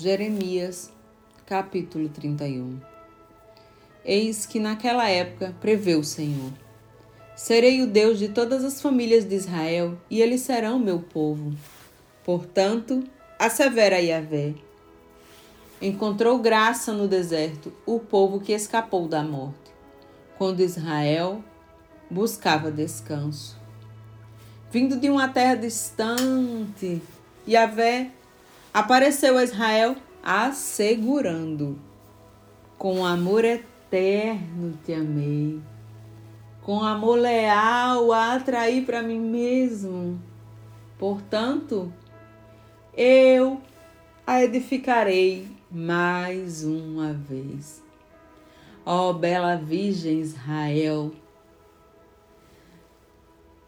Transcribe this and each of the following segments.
Jeremias, capítulo 31 Eis que naquela época prevê o Senhor. Serei o Deus de todas as famílias de Israel, e eles serão meu povo. Portanto, assevera Yahvé. Encontrou graça no deserto o povo que escapou da morte, quando Israel buscava descanso. Vindo de uma terra distante, Yahvé Apareceu a Israel assegurando: Com amor eterno te amei, com amor leal a atrair para mim mesmo. Portanto, eu a edificarei mais uma vez. Ó bela Virgem Israel,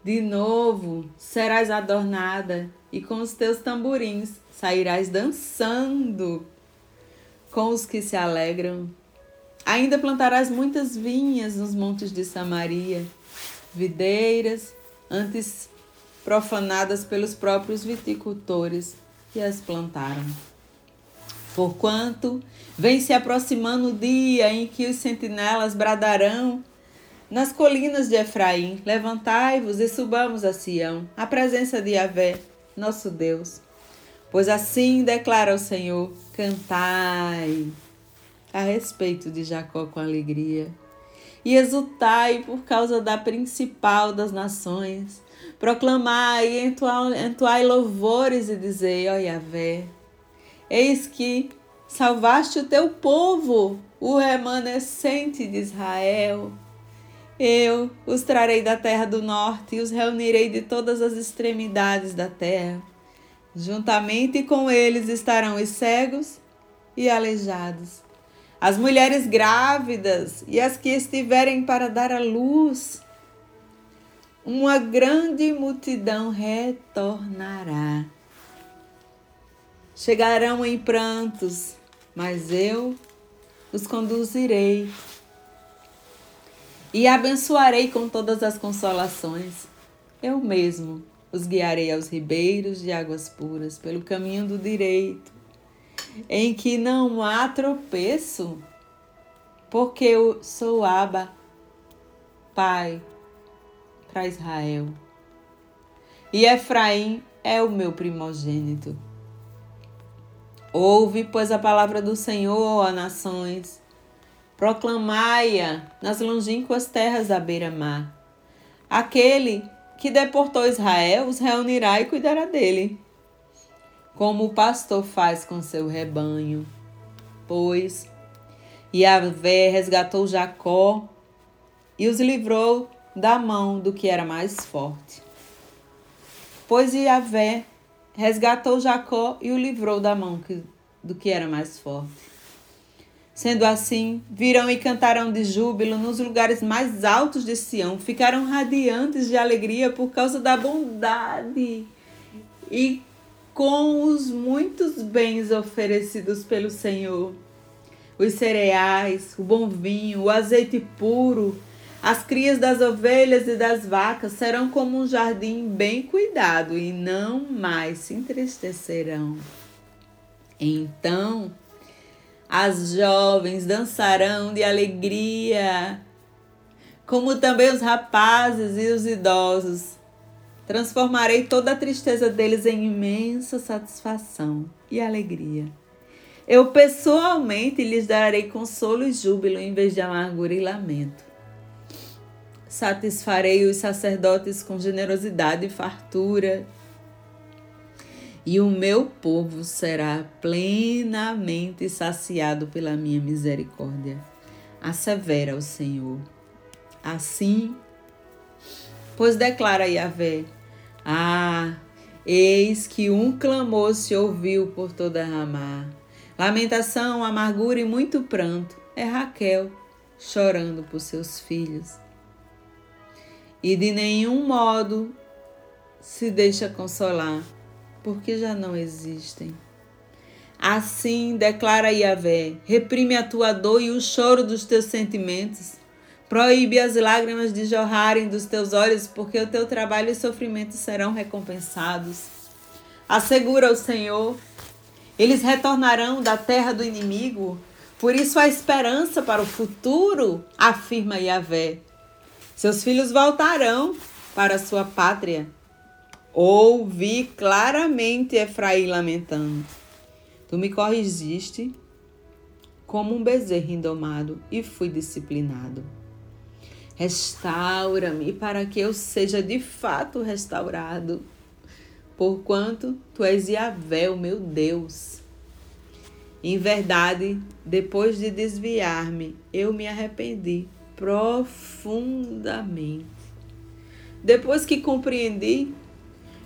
de novo serás adornada e com os teus tamborins sairás dançando com os que se alegram. Ainda plantarás muitas vinhas nos montes de Samaria, videiras, antes profanadas pelos próprios viticultores que as plantaram. Porquanto vem se aproximando o dia em que os sentinelas bradarão nas colinas de Efraim: Levantai-vos e subamos a Sião, a presença de Yahvé, nosso Deus. Pois assim declara o Senhor: cantai a respeito de Jacó com alegria, e exultai por causa da principal das nações. Proclamai, entoai, entoai louvores e dizei: ó Yahvé, eis que salvaste o teu povo, o remanescente de Israel. Eu os trarei da terra do norte e os reunirei de todas as extremidades da terra Juntamente com eles estarão os cegos e aleijados, as mulheres grávidas e as que estiverem para dar à luz. Uma grande multidão retornará. Chegarão em prantos, mas eu os conduzirei e abençoarei com todas as consolações. Eu mesmo os guiarei aos ribeiros de águas puras, pelo caminho do direito, em que não há tropeço, porque eu sou Aba, Pai, para Israel. E Efraim é o meu primogênito. Ouve, pois, a palavra do Senhor, ó nações, proclamai-a nas longínquas terras da beira-mar. Aquele que deportou Israel os reunirá e cuidará dele, como o pastor faz com seu rebanho. Pois Yahvé resgatou Jacó e os livrou da mão do que era mais forte. Pois Yahvé resgatou Jacó e o livrou da mão do que era mais forte. Sendo assim, virão e cantarão de júbilo nos lugares mais altos de Sião, ficarão radiantes de alegria por causa da bondade e com os muitos bens oferecidos pelo Senhor. Os cereais, o bom vinho, o azeite puro, as crias das ovelhas e das vacas serão como um jardim bem cuidado e não mais se entristecerão. Então, as jovens dançarão de alegria, como também os rapazes e os idosos. Transformarei toda a tristeza deles em imensa satisfação e alegria. Eu pessoalmente lhes darei consolo e júbilo em vez de amargura e lamento. Satisfarei os sacerdotes com generosidade e fartura e o meu povo será plenamente saciado pela minha misericórdia. Assevera o Senhor. Assim, pois declara Yahvé: Ah, eis que um clamor se ouviu por toda Ramá. Lamentação, amargura e muito pranto. É Raquel chorando por seus filhos. E de nenhum modo se deixa consolar porque já não existem. Assim declara Yahvé: reprime a tua dor e o choro dos teus sentimentos. Proíbe as lágrimas de jorrarem dos teus olhos, porque o teu trabalho e sofrimento serão recompensados. Assegura o Senhor: Eles retornarão da terra do inimigo, por isso há esperança para o futuro, afirma Yahvé. Seus filhos voltarão para sua pátria. Ouvi claramente Efraim lamentando. Tu me corrigiste como um bezerro indomado e fui disciplinado. Restaura-me para que eu seja de fato restaurado, porquanto tu és Yahvé, o meu Deus. Em verdade, depois de desviar-me, eu me arrependi profundamente. Depois que compreendi,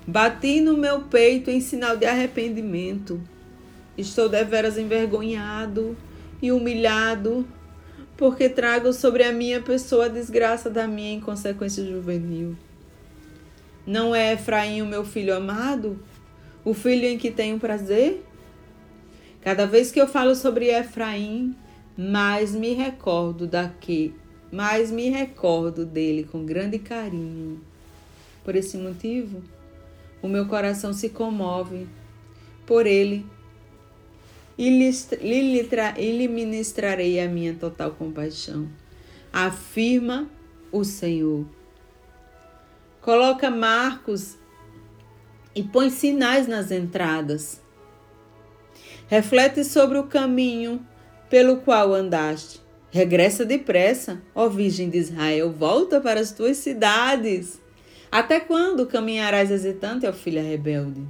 bati no meu peito em sinal de arrependimento. Estou deveras envergonhado e humilhado, porque trago sobre a minha pessoa a desgraça da minha inconsequência juvenil. Não é Efraim o meu filho amado, o filho em que tenho prazer? Cada vez que eu falo sobre Efraim, mais me recordo daqui, mais me recordo dele com grande carinho. Por esse motivo, o meu coração se comove por ele e lhe ministrarei a minha total compaixão. Afirma o Senhor. Coloca marcos e põe sinais nas entradas Reflete sobre o caminho pelo qual andaste. Regressa depressa, ó Virgem de Israel, volta para as tuas cidades. Até quando caminharás hesitante, ó filha rebelde?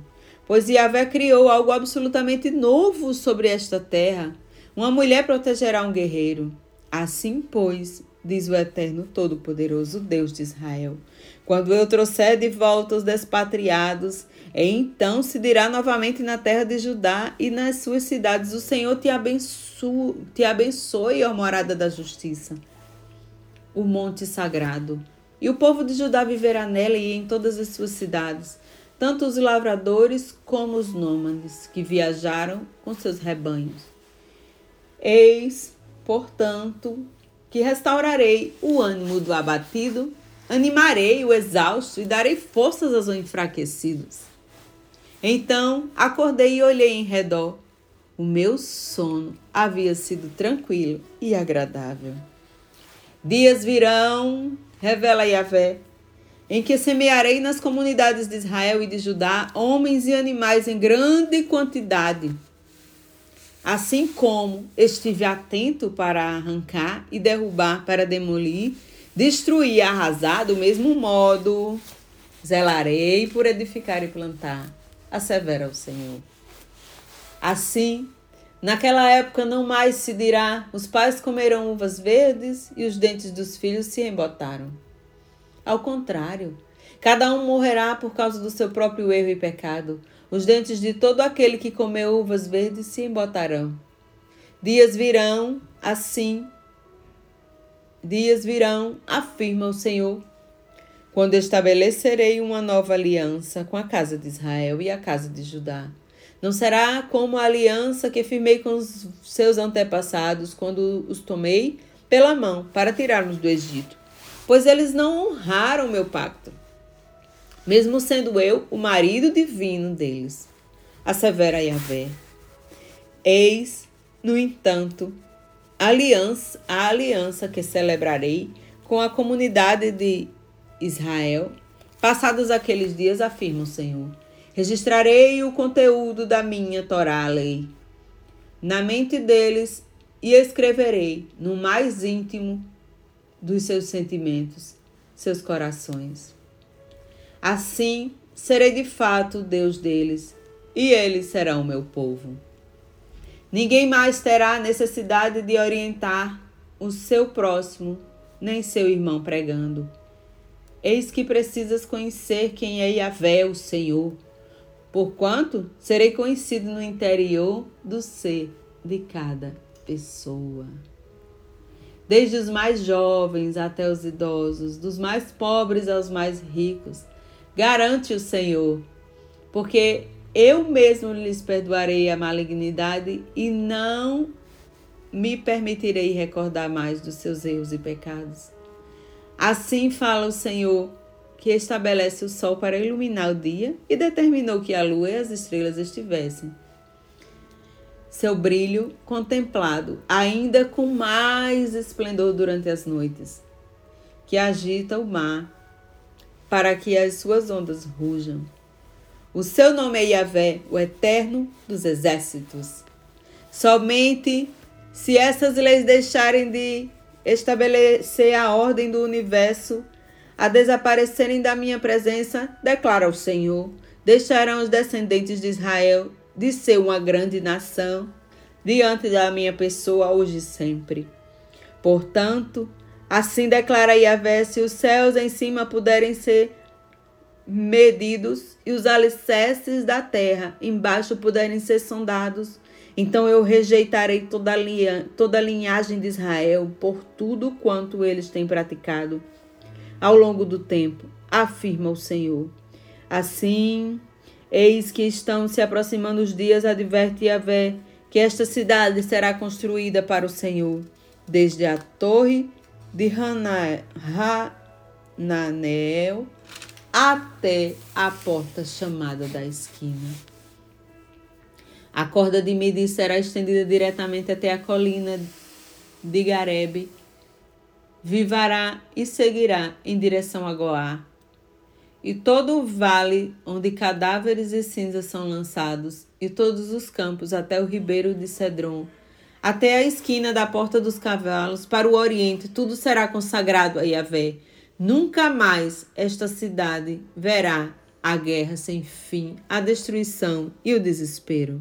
Pois Yahvé criou algo absolutamente novo sobre esta terra. Uma mulher protegerá um guerreiro. Assim, pois, diz o Eterno Todo-Poderoso, Deus de Israel, quando eu trouxer de volta os despatriados então se dirá novamente na terra de Judá e nas suas cidades: O Senhor te abençoe, te abençoe, ó morada da justiça, o monte sagrado. E o povo de Judá viverá nela e em todas as suas cidades, tanto os lavradores como os nômades que viajaram com seus rebanhos. Eis, portanto, que restaurarei o ânimo do abatido, animarei o exausto e darei forças aos enfraquecidos. Então acordei e olhei em redor. O meu sono havia sido tranquilo e agradável. Dias virão, revela Yahvé, em que semearei nas comunidades de Israel e de Judá homens e animais em grande quantidade. Assim como estive atento para arrancar e derrubar, para demolir, destruir e arrasar, do mesmo modo, zelarei por edificar e plantar assevera o Senhor. Assim, naquela época não mais se dirá: os pais comerão uvas verdes e os dentes dos filhos se embotaram. Ao contrário, cada um morrerá por causa do seu próprio erro e pecado. Os dentes de todo aquele que comeu uvas verdes se embotarão. Dias virão, assim, dias virão, afirma o Senhor, quando estabelecerei uma nova aliança com a casa de Israel e a casa de Judá. Não será como a aliança que firmei com os seus antepassados quando os tomei pela mão para tirarmos do Egito, pois eles não honraram meu pacto, mesmo sendo eu o marido divino deles. Assevera Yahvé. Eis, no entanto, a aliança, a aliança que celebrarei com a comunidade de Israel. Passados aqueles dias, afirma o Senhor, registrarei o conteúdo da minha Torá, lei, na mente deles e escreverei no mais íntimo dos seus sentimentos, seus corações. Assim serei de fato Deus deles e eles serão meu povo. Ninguém mais terá necessidade de orientar o seu próximo, nem seu irmão pregando. Eis que precisas conhecer quem é Yahvé, o Senhor, porquanto serei conhecido no interior do ser de cada pessoa. Desde os mais jovens até os idosos, dos mais pobres aos mais ricos, garante o Senhor, porque eu mesmo lhes perdoarei a malignidade e não me permitirei recordar mais dos seus erros e pecados. Assim fala o Senhor, que estabelece o sol para iluminar o dia e determinou que a lua e as estrelas estivessem. seu brilho contemplado, ainda com mais esplendor durante as noites, que agita o mar para que as suas ondas rujam. O seu nome é Yahvé, o eterno dos exércitos. Somente se essas leis deixarem de estabelecer a ordem do universo, a desaparecerem da minha presença, declara o Senhor, deixarão os descendentes de Israel de ser uma grande nação diante da minha pessoa hoje e sempre. Portanto, assim declara Yahvé, se os céus em cima puderem ser medidos e os alicerces da terra embaixo puderem ser sondados, então eu rejeitarei toda a, toda a linhagem de Israel por tudo quanto eles têm praticado ao longo do tempo, afirma o Senhor. Assim, eis que estão se aproximando os dias, adverte Yahvé, que esta cidade será construída para o Senhor, desde a torre de Hananel até a porta chamada da esquina. A corda de medir será estendida diretamente até a colina de Garebe. Vivará e seguirá em direção a Goá. E todo o vale onde cadáveres e cinzas são lançados, e todos os campos até o ribeiro de Cedron, até a esquina da porta dos cavalos, para o oriente, tudo será consagrado a Yahvé Nunca mais esta cidade verá a guerra sem fim, a destruição e o desespero.